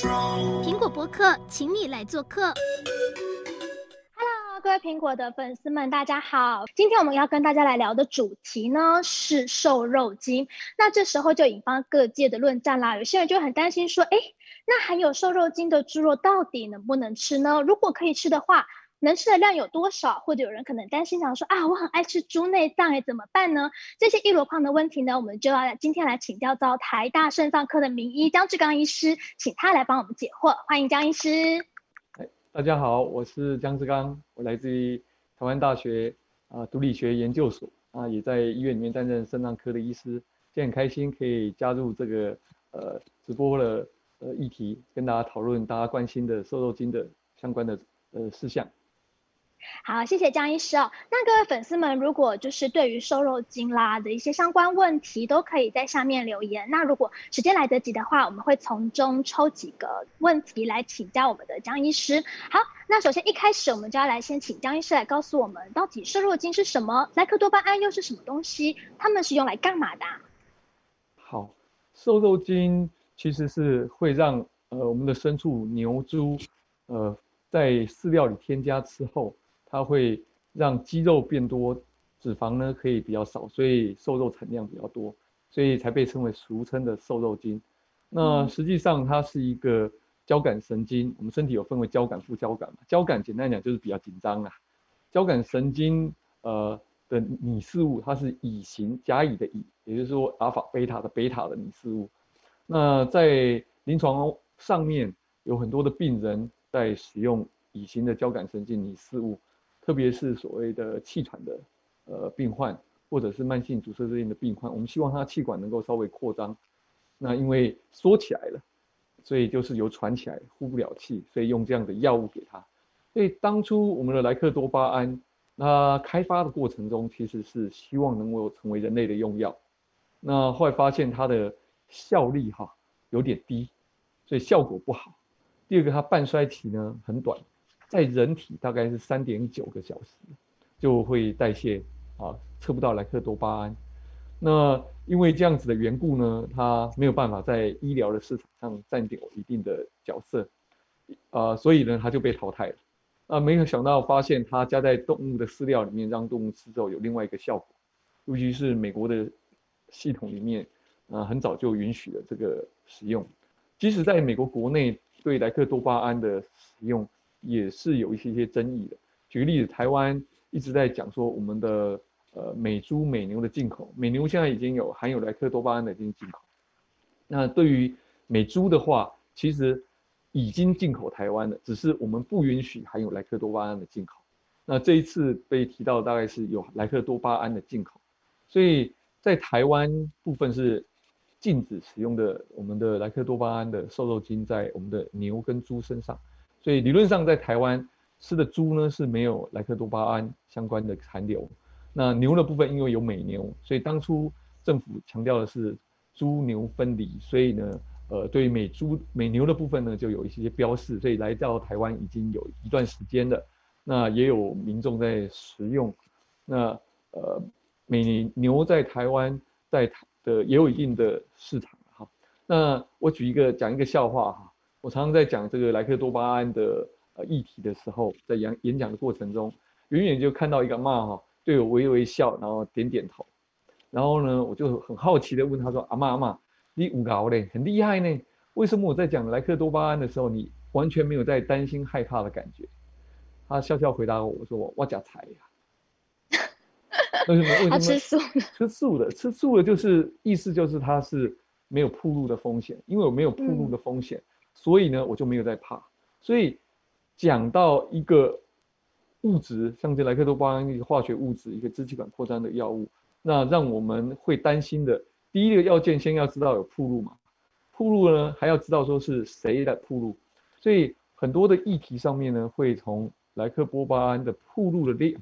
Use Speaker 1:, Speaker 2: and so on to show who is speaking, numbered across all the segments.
Speaker 1: 苹果博客，请你来做客。
Speaker 2: 各位苹果的粉丝们，大家好！今天我们要跟大家来聊的主题呢是瘦肉精。那这时候就引发各界的论战啦。有些人就很担心说，哎，那含有瘦肉精的猪肉到底能不能吃呢？如果可以吃的话，能吃的量有多少？或者有人可能担心想说，啊，我很爱吃猪内脏，哎，怎么办呢？这些一箩筐的问题呢，我们就要今天来请教到台大肾脏科的名医江志刚医师，请他来帮我们解惑。欢迎江医师。
Speaker 3: 大家好，我是江志刚，我来自于台湾大学啊毒理学研究所啊，也在医院里面担任肾脏科的医师，今天很开心可以加入这个呃直播的呃议题，跟大家讨论大家关心的瘦肉精的相关的呃事项。
Speaker 2: 好，谢谢江医师哦。那各位粉丝们，如果就是对于瘦肉精啦的一些相关问题，都可以在下面留言。那如果时间来得及的话，我们会从中抽几个问题来请教我们的江医师。好，那首先一开始我们就要来先请江医师来告诉我们，到底瘦肉精是什么？莱克多巴胺又是什么东西？它们是用来干嘛的？
Speaker 3: 好，瘦肉精其实是会让呃我们的牲畜牛猪呃在饲料里添加之后。它会让肌肉变多，脂肪呢可以比较少，所以瘦肉产量比较多，所以才被称为俗称的瘦肉精。那实际上它是一个交感神经，我们身体有分为交感、副交感嘛。交感简单讲就是比较紧张啊。交感神经呃的拟事物，它是乙型甲乙的乙，也就是说阿尔法、贝塔的贝塔的拟事物。那在临床上面有很多的病人在使用乙型的交感神经拟事物。特别是所谓的气喘的呃病患，或者是慢性阻塞性的病患，我们希望他气管能够稍微扩张。那因为缩起来了，所以就是有喘起来呼不了气，所以用这样的药物给他。所以当初我们的莱克多巴胺，那开发的过程中其实是希望能够成为人类的用药。那后来发现它的效力哈有点低，所以效果不好。第二个，它半衰期呢很短。在人体大概是三点九个小时就会代谢啊，测不到莱克多巴胺。那因为这样子的缘故呢，它没有办法在医疗的市场上占有一定的角色，啊，所以呢，它就被淘汰了。啊，没有想到发现它加在动物的饲料里面，让动物吃之后有另外一个效果，尤其是美国的系统里面，啊，很早就允许了这个使用。即使在美国国内对莱克多巴胺的使用，也是有一些些争议的。举个例子，台湾一直在讲说我们的呃美猪美牛的进口，美牛现在已经有含有莱克多巴胺的进进口。那对于美猪的话，其实已经进口台湾了，只是我们不允许含有莱克多巴胺的进口。那这一次被提到大概是有莱克多巴胺的进口，所以在台湾部分是禁止使用的我们的莱克多巴胺的瘦肉精在我们的牛跟猪身上。所以理论上，在台湾吃的猪呢是没有莱克多巴胺相关的残留。那牛的部分，因为有美牛，所以当初政府强调的是猪牛分离。所以呢，呃，对于美猪美牛的部分呢，就有一些些标示。所以来到台湾已经有一段时间了，那也有民众在食用。那呃，美牛在台湾在台的也有一定的市场哈。那我举一个讲一个笑话哈。我常常在讲这个莱克多巴胺的呃议题的时候，在演演讲的过程中，远远就看到一个阿嬷哈，对我微微笑，然后点点头，然后呢，我就很好奇的问他说：“阿嬷阿嬷，你五搞嘞，很厉害呢，为什么我在讲莱克多巴胺的时候，你完全没有在担心害怕的感觉？”他笑笑回答我说：“我假财呀。”为什么？为什么？他吃素的，吃素的，吃素的，就是意思就是它是没有铺路的风险，因为我没有铺路的风险。嗯所以呢，我就没有在怕。所以讲到一个物质，像这莱克多巴胺一个化学物质，一个支气管扩张的药物，那让我们会担心的第一个要件，先要知道有暴露嘛。暴露呢，还要知道说是谁来暴露。所以很多的议题上面呢，会从莱克多巴胺的暴露的量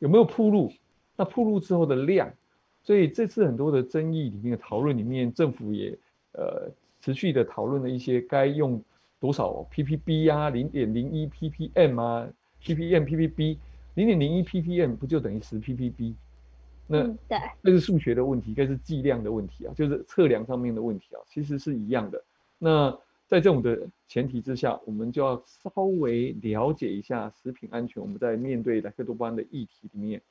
Speaker 3: 有没有暴露，那暴露之后的量。所以这次很多的争议里面的讨论里面，政府也呃。持续的讨论了一些该用多少 ppb 啊，零点零一 ppm 啊，ppm ppb 零点零一 ppm 不就等于十 ppb？那对，那是数学的问题，该是计量的问题啊，就是测量上面的问题啊，其实是一样的。那在这种的前提之下，我们就要稍微了解一下食品安全。我们在面对莱克多巴胺的议题里面，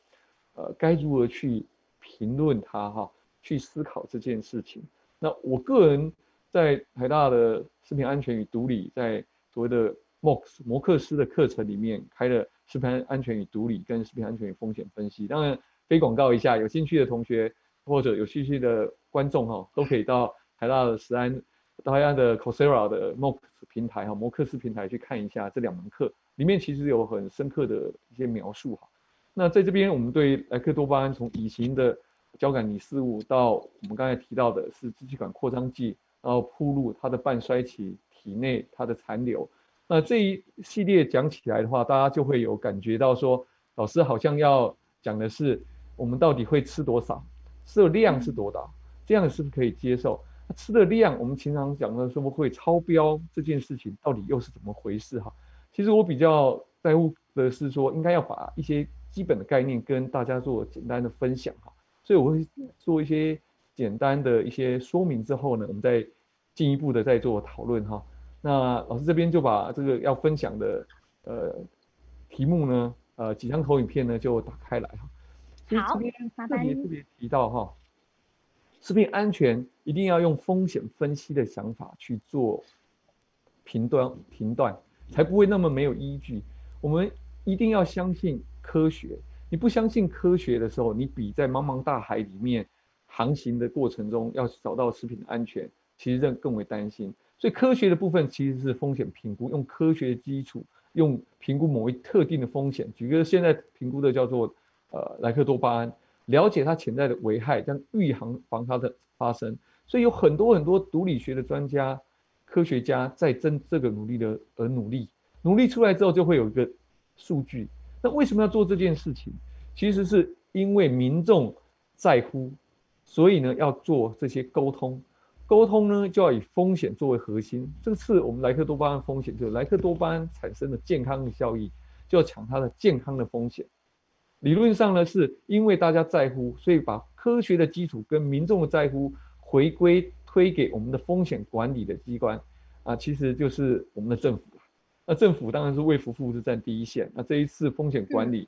Speaker 3: 呃，该如何去评论它哈，去思考这件事情。那我个人在台大的食品安全与毒理，在所谓的 MOX 摩克斯的课程里面开了食品安全与毒理跟食品安全与风险分析。当然，非广告一下，有兴趣的同学或者有兴趣的观众哈，都可以到台大的食安。大的 Coursera 的 MOX 平台哈，摩克斯平台去看一下这两门课，里面其实有很深刻的一些描述哈。那在这边，我们对莱克多巴胺从乙型的交感拟饲物到我们刚才提到的是支气管扩张剂，然后铺路它的半衰期体内它的残留。那这一系列讲起来的话，大家就会有感觉到说，老师好像要讲的是我们到底会吃多少，吃的量是多大，这样是不是可以接受？吃的量，我们经常讲的说会超标这件事情，到底又是怎么回事哈？其实我比较在乎的是说，应该要把一些基本的概念跟大家做简单的分享哈。所以我会做一些简单的一些说明之后呢，我们再进一步的再做讨论哈。那老师这边就把这个要分享的呃题目呢，呃几张投影片呢就打开来哈。
Speaker 2: 好，
Speaker 3: 特别特别提到哈。食品安全一定要用风险分析的想法去做评断，评断才不会那么没有依据。我们一定要相信科学。你不相信科学的时候，你比在茫茫大海里面航行的过程中要找到食品的安全，其实更更为担心。所以科学的部分其实是风险评估，用科学的基础，用评估某一特定的风险。举个现在评估的叫做呃莱克多巴胺。了解它潜在的危害，将预防防它的发生，所以有很多很多毒理学的专家、科学家在争这个努力的而努力，努力出来之后就会有一个数据。那为什么要做这件事情？其实是因为民众在乎，所以呢要做这些沟通。沟通呢就要以风险作为核心。这次我们莱克多巴胺风险，就是莱克多巴胺产生的健康的效益，就要抢它的健康的风险。理论上呢，是因为大家在乎，所以把科学的基础跟民众的在乎回归推给我们的风险管理的机关，啊，其实就是我们的政府。那政府当然是卫福部是占第一线。那这一次风险管理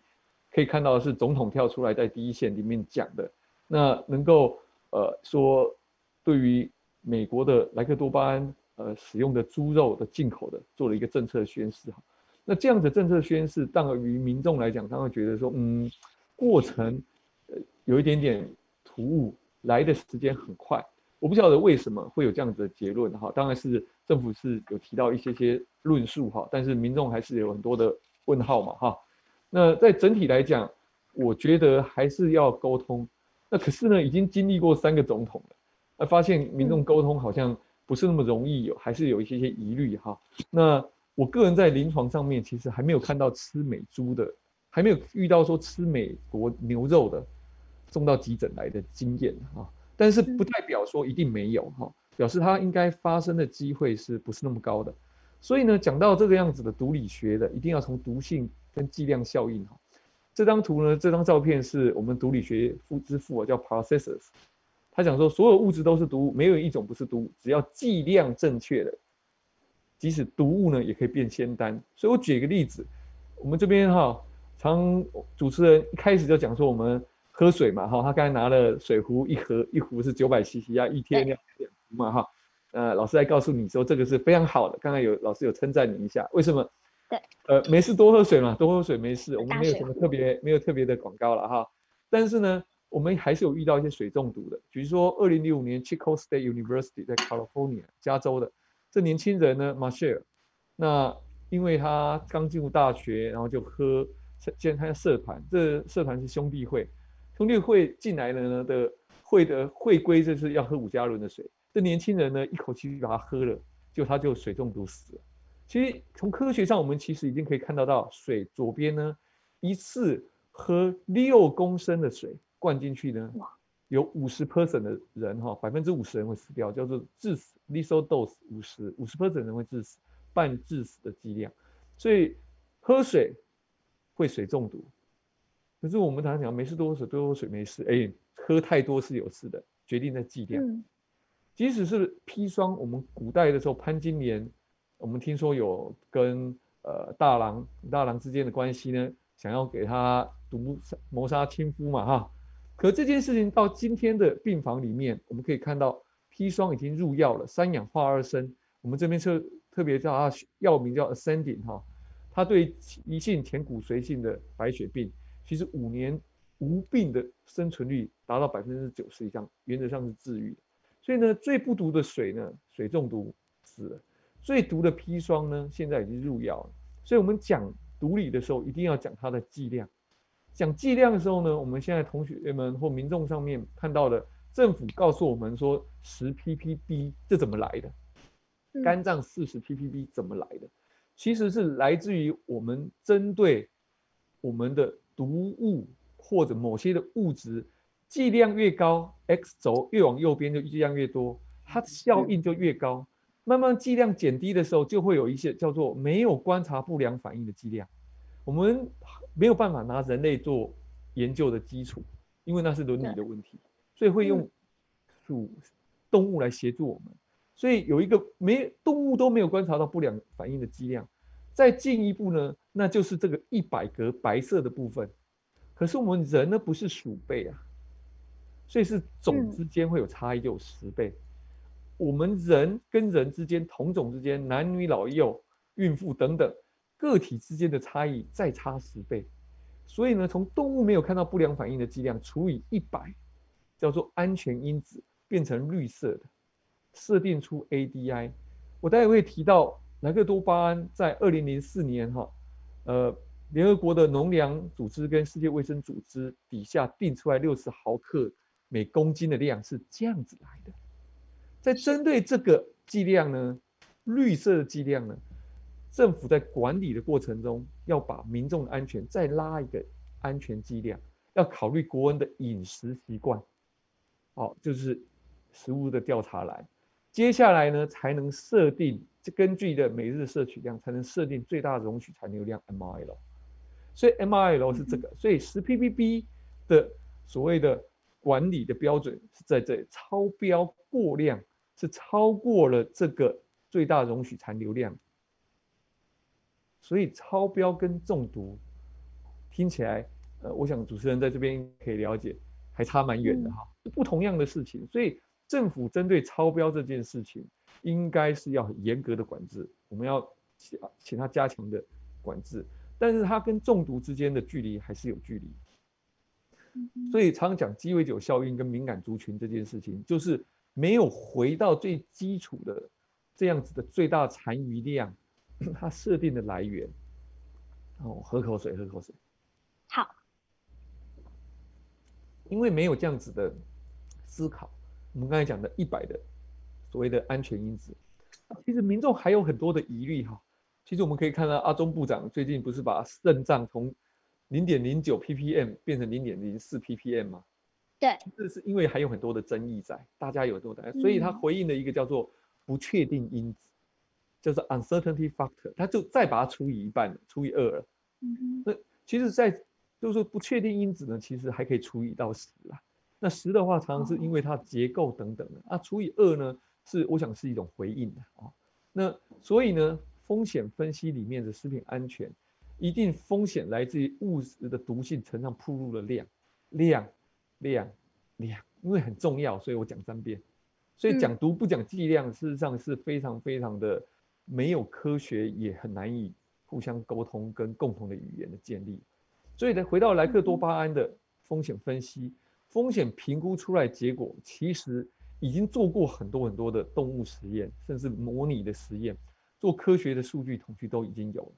Speaker 3: 可以看到是总统跳出来在第一线里面讲的，那能够呃说对于美国的莱克多巴胺呃使用的猪肉的进口的做了一个政策宣示哈。那这样子政策宣示，当于民众来讲，他会觉得说，嗯，过程呃有一点点突兀，来的时间很快。我不晓得为什么会有这样子的结论哈。当然是政府是有提到一些些论述哈，但是民众还是有很多的问号嘛哈。那在整体来讲，我觉得还是要沟通。那可是呢，已经经历过三个总统了，那发现民众沟通好像不是那么容易，有还是有一些些疑虑哈。那。我个人在临床上面其实还没有看到吃美猪的，还没有遇到说吃美国牛肉的送到急诊来的经验哈，但是不代表说一定没有哈，表示它应该发生的机会是不是那么高的？所以呢，讲到这个样子的毒理学的，一定要从毒性跟剂量效应哈。这张图呢，这张照片是我们毒理学父之父啊，叫 Processus 他讲说所有物质都是毒物，没有一种不是毒物，只要剂量正确的。即使毒物呢，也可以变仙丹。所以我举一个例子，我们这边哈，常主持人一开始就讲说我们喝水嘛哈，他刚才拿了水壶一盒，一壶是九百 CC 啊，一天两两壶嘛哈。呃，老师来告诉你说这个是非常好的。刚才有老师有称赞你一下，为什么？
Speaker 2: 对，
Speaker 3: 呃，没事多喝水嘛，多喝水没事，我们没有什么特别没有特别的广告了哈。但是呢，我们还是有遇到一些水中毒的，比如说二零零五年 Chico State University 在 California 加州的。这年轻人呢，Marshall，那因为他刚进入大学，然后就喝，先参加社团，这社团是兄弟会，兄弟会进来了呢的会的会规就是要喝五加仑的水，这年轻人呢一口气就把它喝了，就他就水中毒死了。其实从科学上，我们其实已经可以看到到，水左边呢一次喝六公升的水灌进去呢。有五十 percent 的人哈，百分之五十人会死掉，叫做致死 lethal dose 五十五十 percent 人会致死，半致死的剂量。所以喝水会水中毒。可是我们常常讲没事多喝水，多喝水没事。哎，喝太多是有事的，决定在剂量。即使是砒霜，我们古代的时候潘金莲，我们听说有跟呃大郎大郎之间的关系呢，想要给他毒谋杀亲夫嘛哈。可这件事情到今天的病房里面，我们可以看到砒霜已经入药了，三氧化二砷。我们这边特特别叫它药名叫 Ascending 哈，它对急性前骨髓性的白血病，其实五年无病的生存率达到百分之九十以上，原则上是治愈。所以呢，最不毒的水呢，水中毒死了；最毒的砒霜呢，现在已经入药了。所以我们讲毒理的时候，一定要讲它的剂量。讲剂量的时候呢，我们现在同学们或民众上面看到的，政府告诉我们说十 ppb，这怎么来的？肝脏四十 ppb 怎么来的？其实是来自于我们针对我们的毒物或者某些的物质，剂量越高，x 轴越往右边就剂量越多，它的效应就越高。慢慢剂量减低的时候，就会有一些叫做没有观察不良反应的剂量。我们没有办法拿人类做研究的基础，因为那是伦理的问题，所以会用属动物来协助我们。所以有一个没动物都没有观察到不良反应的剂量，再进一步呢，那就是这个一百格白色的部分。可是我们人呢不是鼠辈啊，所以是总之间会有差异，就有十倍。我们人跟人之间同种之间，男女老幼、孕妇等等。个体之间的差异再差十倍，所以呢，从动物没有看到不良反应的剂量除以一百，叫做安全因子，变成绿色的，设定出 ADI。我待会会提到莱克多巴胺在二零零四年哈，呃，联合国的农粮组织跟世界卫生组织底下定出来六十毫克每公斤的量是这样子来的。在针对这个剂量呢，绿色的剂量呢，政府在管理的过程中，要把民众的安全再拉一个安全剂量，要考虑国人的饮食习惯，好，就是食物的调查来，接下来呢才能设定，根据的每日摄取量才能设定最大容许残留量 MRL，所以 MRL 是这个，所以十 ppb 的所谓的管理的标准是在这，超标过量是超过了这个最大容许残留量。所以超标跟中毒听起来，呃，我想主持人在这边可以了解，还差蛮远的哈，不同样的事情。所以政府针对超标这件事情，应该是要很严格的管制，我们要请请他加强的管制。但是它跟中毒之间的距离还是有距离。所以常常讲鸡尾酒效应跟敏感族群这件事情，就是没有回到最基础的这样子的最大残余量。它设定的来源，哦，喝口水，喝口水。
Speaker 2: 好，
Speaker 3: 因为没有这样子的思考，我们刚才讲的一百的所谓的安全因子，其实民众还有很多的疑虑哈。其实我们可以看到，阿中部长最近不是把肾脏从零点零九 ppm 变成零点零四 ppm 吗？
Speaker 2: 对，
Speaker 3: 这是因为还有很多的争议在，大家有多大，所以他回应了一个叫做不确定因子。就是 uncertainty factor，他就再把它除以一半，除以二了。嗯，那其实，在就是说不确定因子呢，其实还可以除以到十啦。那十的话，常常是因为它结构等等的啊。除以二呢，是我想是一种回应的啊。那所以呢，风险分析里面的食品安全，一定风险来自于物质的毒性乘上暴露的量，量，量，量，因为很重要，所以我讲三遍。所以讲毒不讲剂量，事实上是非常非常的。没有科学也很难以互相沟通跟共同的语言的建立，所以呢，回到莱克多巴胺的风险分析，风险评估出来结果，其实已经做过很多很多的动物实验，甚至模拟的实验，做科学的数据统计都已经有了。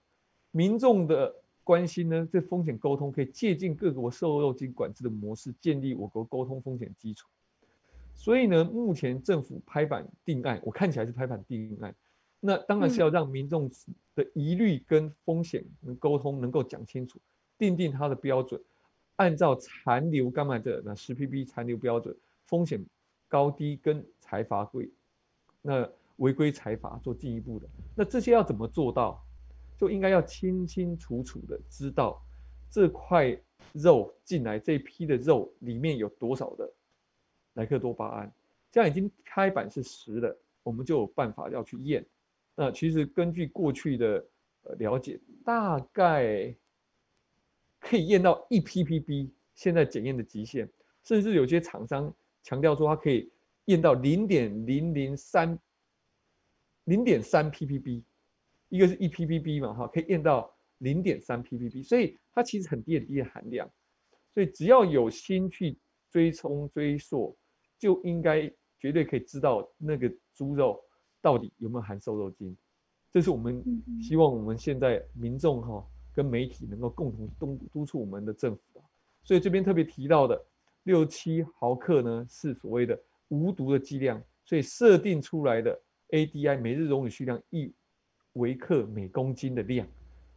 Speaker 3: 民众的关心呢，这风险沟通可以借鉴各国瘦肉精管制的模式，建立我国沟通风险基础。所以呢，目前政府拍板定案，我看起来是拍板定案。那当然是要让民众的疑虑跟风险能沟通，能够讲清楚，定定它的标准，按照残留干嘛的那十 ppb 残留标准，风险高低跟裁罚规，那违规裁罚做进一步的。那这些要怎么做到？就应该要清清楚楚的知道这块肉进来这批的肉里面有多少的莱克多巴胺。这样已经开板是十了，我们就有办法要去验。那其实根据过去的了解，大概可以验到一 ppb，现在检验的极限，甚至有些厂商强调说它可以验到零点零零三零点三 ppb，一个是一 ppb 嘛哈，可以验到零点三 ppb，所以它其实很低很低的含量，所以只要有心去追踪追溯，就应该。绝对可以知道那个猪肉到底有没有含瘦肉精，这是我们希望我们现在民众哈跟媒体能够共同督督促我们的政府。所以这边特别提到的六七毫克呢是所谓的无毒的剂量，所以设定出来的 ADI 每日溶于需量一微克每公斤的量，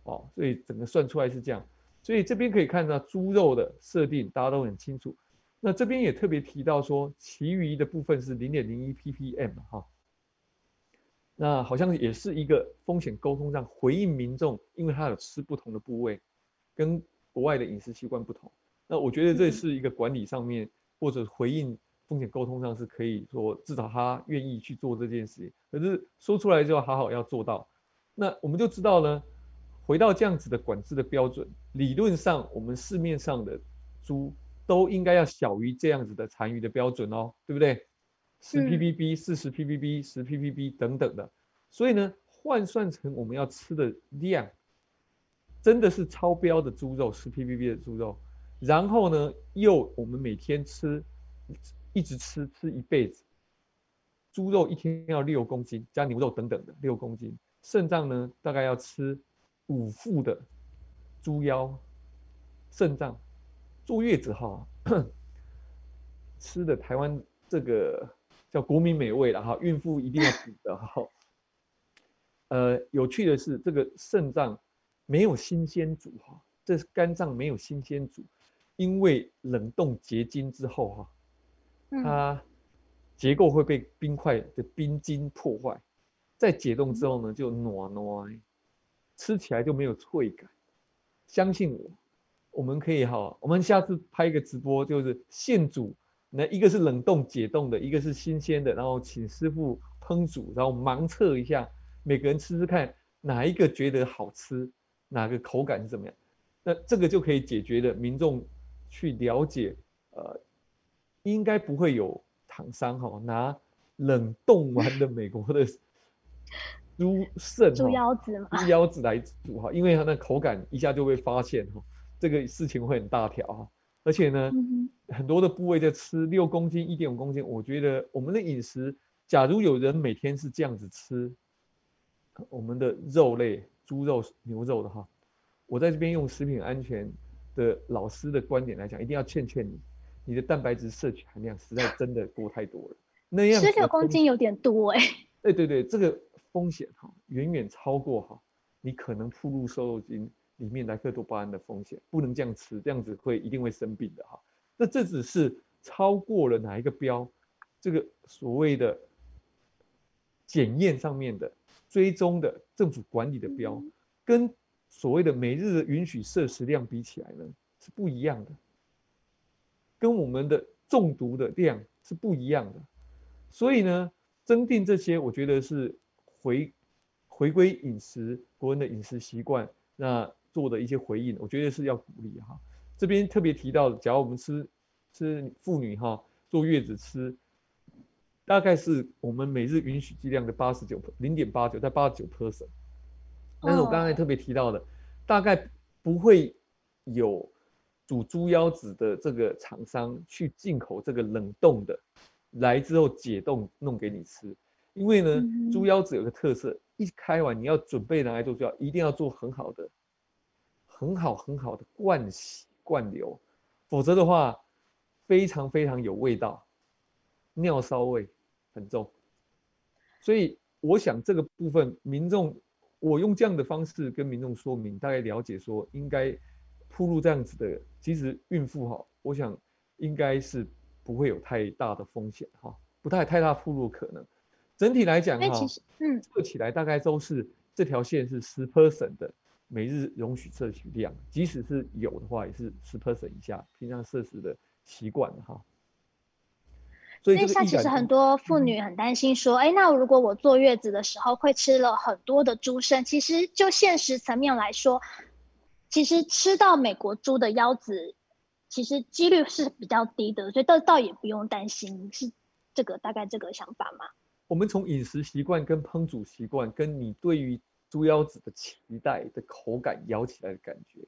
Speaker 3: 哦，所以整个算出来是这样。所以这边可以看到猪肉的设定，大家都很清楚。那这边也特别提到说，其余的部分是零点零一 ppm 哈，那好像也是一个风险沟通上回应民众，因为他有吃不同的部位，跟国外的饮食习惯不同。那我觉得这是一个管理上面或者回应风险沟通上是可以说，至少他愿意去做这件事情。可是说出来就要好好要做到。那我们就知道呢，回到这样子的管制的标准，理论上我们市面上的猪。都应该要小于这样子的残余的标准哦，对不对？十 ppb、四十 ppb、十 ppb 等等的，所以呢，换算成我们要吃的量，真的是超标的猪肉，十 ppb 的猪肉，然后呢，又我们每天吃，一直吃吃一辈子，猪肉一天要六公斤，加牛肉等等的六公斤，肾脏呢大概要吃五副的猪腰，肾脏。坐月子哈，吃的台湾这个叫国民美味了哈，孕妇一定要补的哈。呃，有趣的是，这个肾脏没有新鲜煮哈，这肝脏没有新鲜煮，因为冷冻结晶之后哈，它结构会被冰块的冰晶破坏，在解冻之后呢，就软软，吃起来就没有脆感。相信我。我们可以哈，我们下次拍一个直播，就是现煮，那一个是冷冻解冻的，一个是新鲜的，然后请师傅烹煮，然后盲测一下，每个人吃吃看哪一个觉得好吃，哪个口感是怎么样，那这个就可以解决的。民众去了解，呃，应该不会有厂商哈拿冷冻完的美国的猪肾、
Speaker 2: 猪腰子嘛，
Speaker 3: 猪腰子来煮哈，因为它的口感一下就被发现哈。这个事情会很大条哈，而且呢，嗯、很多的部位在吃六公斤、一点五公斤，我觉得我们的饮食，假如有人每天是这样子吃，我们的肉类、猪肉、牛肉的哈，我在这边用食品安全的老师的观点来讲，一定要劝劝你，你的蛋白质摄取含量实在真的多太多了。那样十
Speaker 2: 六公斤有点多哎。
Speaker 3: 对对对，这个风险哈，远远超过哈，你可能铺入瘦肉精。里面莱克多巴胺的风险不能这样吃，这样子会一定会生病的哈。那这只是超过了哪一个标？这个所谓的检验上面的追踪的政府管理的标，跟所谓的每日的允许摄食量比起来呢，是不一样的，跟我们的中毒的量是不一样的。所以呢，增定这些，我觉得是回回归饮食国人的饮食习惯，那。做的一些回应，我觉得是要鼓励哈。这边特别提到，假如我们吃吃妇女哈坐月子吃，大概是我们每日允许剂量的八十九零点八九，在八十九 percent。但是我刚才特别提到的，大概不会有煮猪腰子的这个厂商去进口这个冷冻的，来之后解冻弄给你吃，因为呢，猪腰子有个特色，一开完你要准备拿来做猪腰，一定要做很好的。很好很好的灌洗灌流，否则的话非常非常有味道，尿骚味很重。所以我想这个部分民众，我用这样的方式跟民众说明，大概了解说应该铺路这样子的，其实孕妇哈，我想应该是不会有太大的风险哈，不太太大铺路可能。整体来讲哈，嗯，测起来大概都是这条线是十 percent 的。每日容许摄取量，即使是有的话，也是十 percent 以下，平常摄食的习惯哈。所
Speaker 2: 以像其实很多妇女很担心说，哎、嗯，那如果我坐月子的时候会吃了很多的猪肾，其实就现实层面来说，其实吃到美国猪的腰子，其实几率是比较低的，所以倒倒也不用担心，是这个大概这个想法吗？
Speaker 3: 我们从饮食习惯、跟烹煮习惯、跟你对于猪腰子的期待的口感、咬起来的感觉，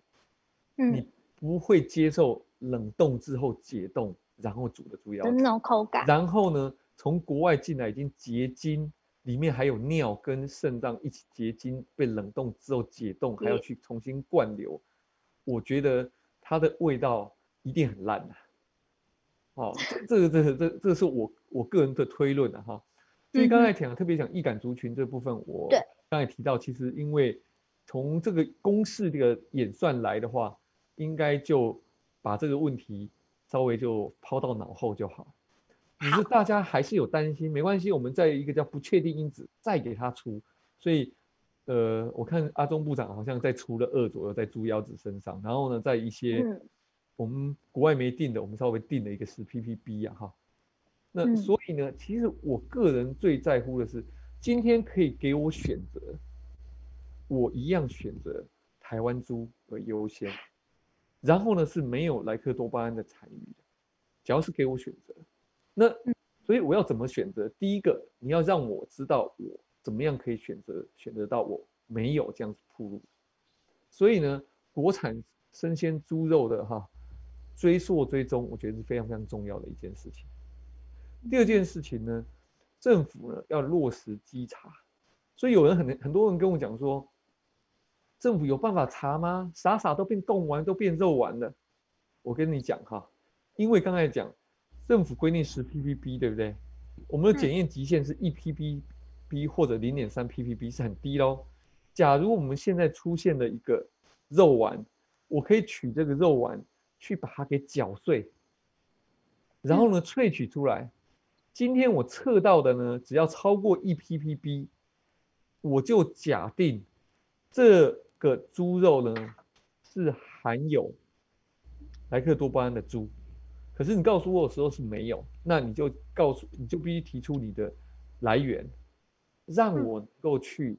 Speaker 3: 嗯，你不会接受冷冻之后解冻然后煮的猪腰子
Speaker 2: 那种口感。
Speaker 3: 然后呢，从国外进来已经结晶，里面还有尿跟肾脏一起结晶，被冷冻之后解冻，还要去重新灌流，我觉得它的味道。一定很烂的，哦，这个、这个、这、这个是我我个人的推论的哈。所以刚才讲，特别讲易感族群这部分，我刚才提到，其实因为从这个公式这个演算来的话，应该就把这个问题稍微就抛到脑后就好。只是大家还是有担心，没关系，我们在一个叫不确定因子再给他出。所以，呃，我看阿中部长好像在出了二左右在猪腰子身上，然后呢，在一些。我们国外没定的，我们稍微定了一个是 ppb 啊，哈。那所以呢，其实我个人最在乎的是，今天可以给我选择，我一样选择台湾猪为优先。然后呢，是没有莱克多巴胺的残余的，只要是给我选择。那所以我要怎么选择？第一个，你要让我知道我怎么样可以选择选择到我没有这样子铺路。所以呢，国产生鲜猪肉的哈。追溯追踪，我觉得是非常非常重要的一件事情。第二件事情呢，政府呢要落实稽查。所以有人很很多人跟我讲说，政府有办法查吗？傻傻都变冻丸，都变肉丸了。我跟你讲哈，因为刚才讲政府规定十 ppb，对不对？我们的检验极限是一 ppb 或者零点三 ppb 是很低喽。假如我们现在出现了一个肉丸，我可以取这个肉丸。去把它给搅碎，然后呢，萃取出来。今天我测到的呢，只要超过一 ppb，我就假定这个猪肉呢是含有莱克多巴胺的猪。可是你告诉我的时候是没有，那你就告诉你就必须提出你的来源，让我能够去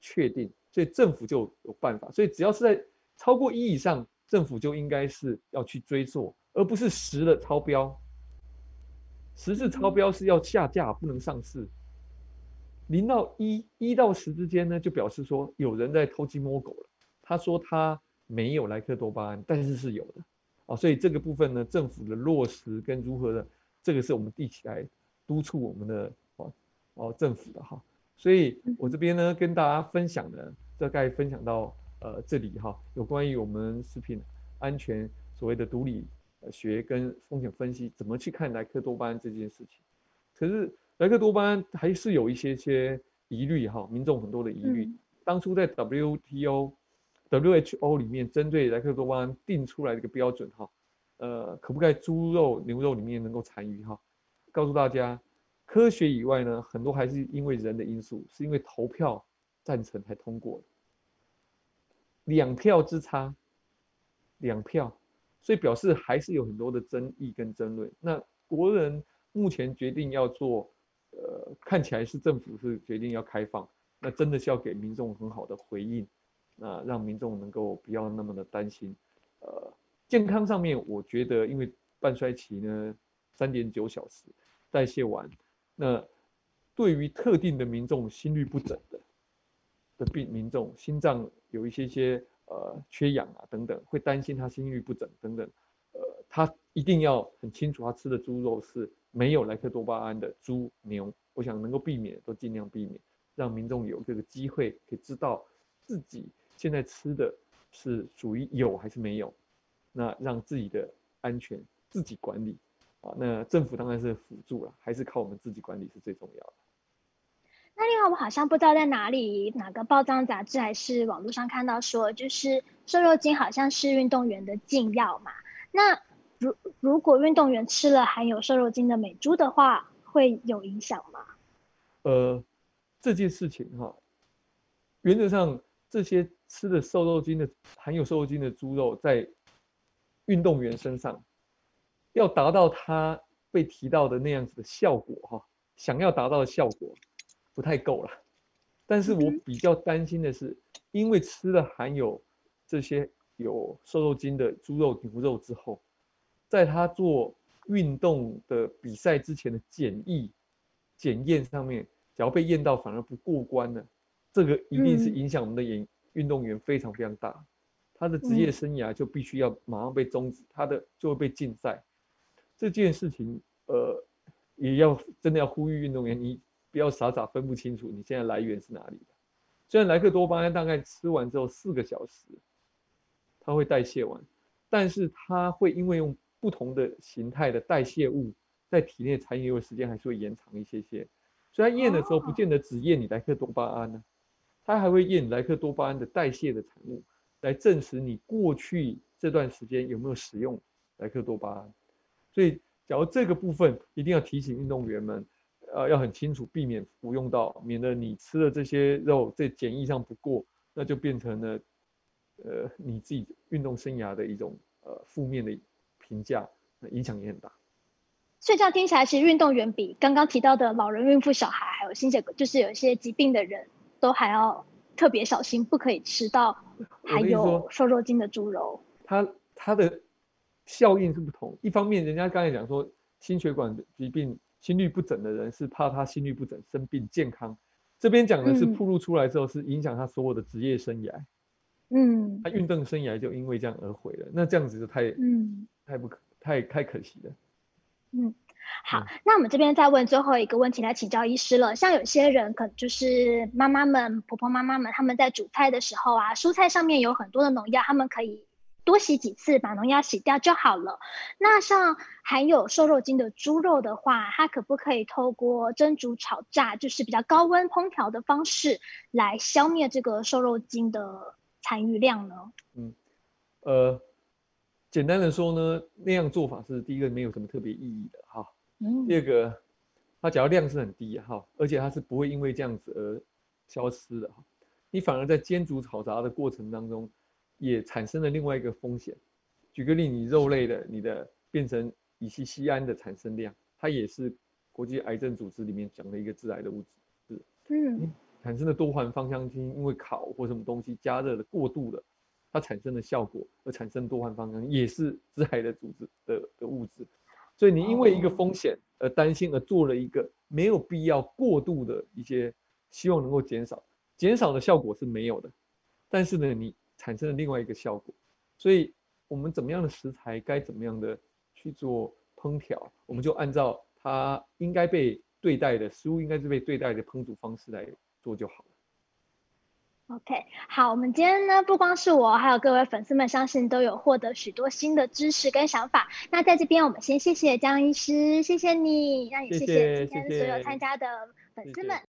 Speaker 3: 确定。所以政府就有办法。所以只要是在超过一以上。政府就应该是要去追溯，而不是十的超标。十是超标是要下架，不能上市。零到一，一到十之间呢，就表示说有人在偷鸡摸狗了。他说他没有莱克多巴胺，但是是有的。哦，所以这个部分呢，政府的落实跟如何的，这个是我们一起来督促我们的哦哦政府的哈。所以我这边呢跟大家分享的，大概分享到。呃，这里哈有关于我们食品安全所谓的毒理学跟风险分析，怎么去看莱克多巴胺这件事情？可是莱克多巴胺还是有一些些疑虑哈，民众很多的疑虑。当初在 WTO、WHO 里面针对莱克多巴胺定出来的一个标准哈，呃，可不可以猪肉、牛肉里面能够残余哈？告诉大家，科学以外呢，很多还是因为人的因素，是因为投票赞成才通过的。两票之差，两票，所以表示还是有很多的争议跟争论。那国人目前决定要做，呃，看起来是政府是决定要开放，那真的是要给民众很好的回应，那让民众能够不要那么的担心。呃，健康上面，我觉得因为半衰期呢，三点九小时代谢完，那对于特定的民众心律不整的的病民众心脏。有一些些呃缺氧啊等等，会担心他心律不整等等，呃，他一定要很清楚他吃的猪肉是没有莱克多巴胺的猪牛，我想能够避免都尽量避免，让民众有这个机会可以知道自己现在吃的是属于有还是没有，那让自己的安全自己管理啊，那政府当然是辅助了，还是靠我们自己管理是最重要的。
Speaker 2: 那另外，我好像不知道在哪里，哪个报章杂志还是网络上看到说，就是瘦肉精好像是运动员的禁药嘛。那如如果运动员吃了含有瘦肉精的美猪的话，会有影响吗？
Speaker 3: 呃，这件事情哈，原则上这些吃的瘦肉精的含有瘦肉精的猪肉，在运动员身上要达到他被提到的那样子的效果哈，想要达到的效果不太够了。但是我比较担心的是，因为吃了含有这些有瘦肉精的猪肉、牛肉之后，在他做运动的比赛之前的检疫检验上面，只要被验到反而不过关了，这个一定是影响我们的演运动员非常非常大。他的职业生涯就必须要马上被终止，他的就会被禁赛。这件事情，呃，也要真的要呼吁运动员，你不要傻傻分不清楚你现在来源是哪里的。虽然莱克多巴胺大概吃完之后四个小时，它会代谢完，但是它会因为用不同的形态的代谢物在体内残留的时间还是会延长一些些。所以它验的时候不见得只验你莱克多巴胺呢，它还会验莱克多巴胺的代谢的产物。来证实你过去这段时间有没有使用莱克多巴胺，所以假如这个部分一定要提醒运动员们，呃，要很清楚，避免服用到，免得你吃了这些肉在检疫上不过，那就变成了，呃，你自己运动生涯的一种呃负面的评价，那影响也很大。
Speaker 2: 所以这样听起来，其实运动员比刚刚提到的老人、孕妇、小孩，还有心血，就是有一些疾病的人都还要特别小心，不可以吃到。含有瘦肉精的猪肉，
Speaker 3: 它它的效应是不同。一方面，人家刚才讲说，心血管疾病、心律不整的人是怕他心律不整生病健康。这边讲的是暴露出来之后是影响他所有的职业生涯，嗯，他运动生涯就因为这样而毁了。那这样子就太嗯太不可太太可惜了，
Speaker 2: 嗯。好，那我们这边再问最后一个问题来请教医师了。像有些人可能就是妈妈们、婆婆妈妈们，他们在煮菜的时候啊，蔬菜上面有很多的农药，他们可以多洗几次，把农药洗掉就好了。那像含有瘦肉精的猪肉的话，它可不可以透过蒸煮、炒炸，就是比较高温烹调的方式来消灭这个瘦肉精的残余量呢？
Speaker 3: 嗯，呃。简单的说呢，那样做法是第一个没有什么特别意义的哈。嗯第二个，它只要量是很低哈，而且它是不会因为这样子而消失的哈。你反而在煎煮炒炸的过程当中，也产生了另外一个风险。举个例，你肉类的你的变成乙烯酰胺的产生量，它也是国际癌症组织里面讲的一个致癌的物质，是嗯，产生的多环芳香烃因为烤或什么东西加热的过度了。它产生的效果而产生多环芳香也是致癌的组织的的物质，所以你因为一个风险而担心而做了一个没有必要过度的一些，希望能够减少，减少的效果是没有的，但是呢，你产生了另外一个效果，所以我们怎么样的食材该怎么样的去做烹调，我们就按照它应该被对待的食物应该是被对待的烹煮方式来做就好了。
Speaker 2: OK，好，我们今天呢，不光是我，还有各位粉丝们，相信都有获得许多新的知识跟想法。那在这边，我们先谢谢江医师，谢谢你，那也谢谢今天所有参加的粉丝们。谢谢谢谢。